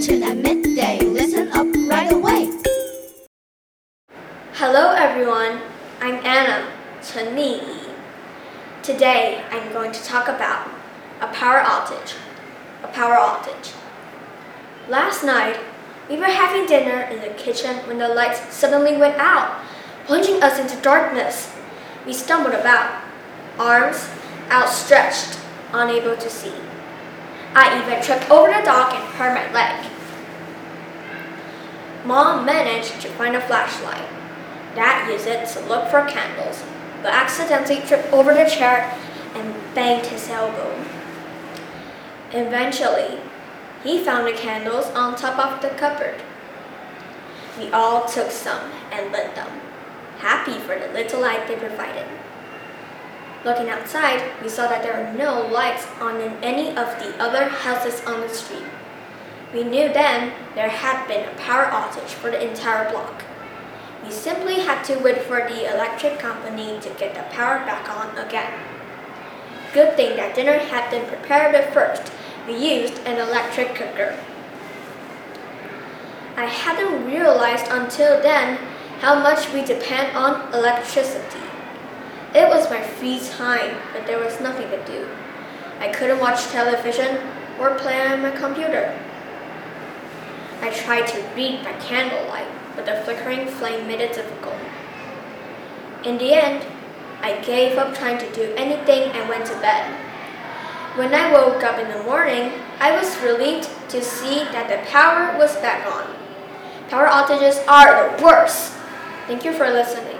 attention at midday. Listen up right away. Hello, everyone. I'm Anna Chen Today, I'm going to talk about a power outage. A power outage. Last night, we were having dinner in the kitchen when the lights suddenly went out, plunging us into darkness. We stumbled about, arms outstretched, unable to see. I even tripped over the dock and hurt my leg. Mom managed to find a flashlight. Dad used it to look for candles, but accidentally tripped over the chair and banged his elbow. Eventually, he found the candles on top of the cupboard. We all took some and lit them, happy for the little light they provided. Looking outside, we saw that there were no lights on in any of the other houses on the street. We knew then there had been a power outage for the entire block. We simply had to wait for the electric company to get the power back on again. Good thing that dinner had been prepared at first. We used an electric cooker. I hadn't realized until then how much we depend on electricity. It was my free time, but there was nothing to do. I couldn't watch television or play on my computer. I tried to read by candlelight, but the flickering flame made it difficult. In the end, I gave up trying to do anything and went to bed. When I woke up in the morning, I was relieved to see that the power was back on. Power outages are the worst. Thank you for listening.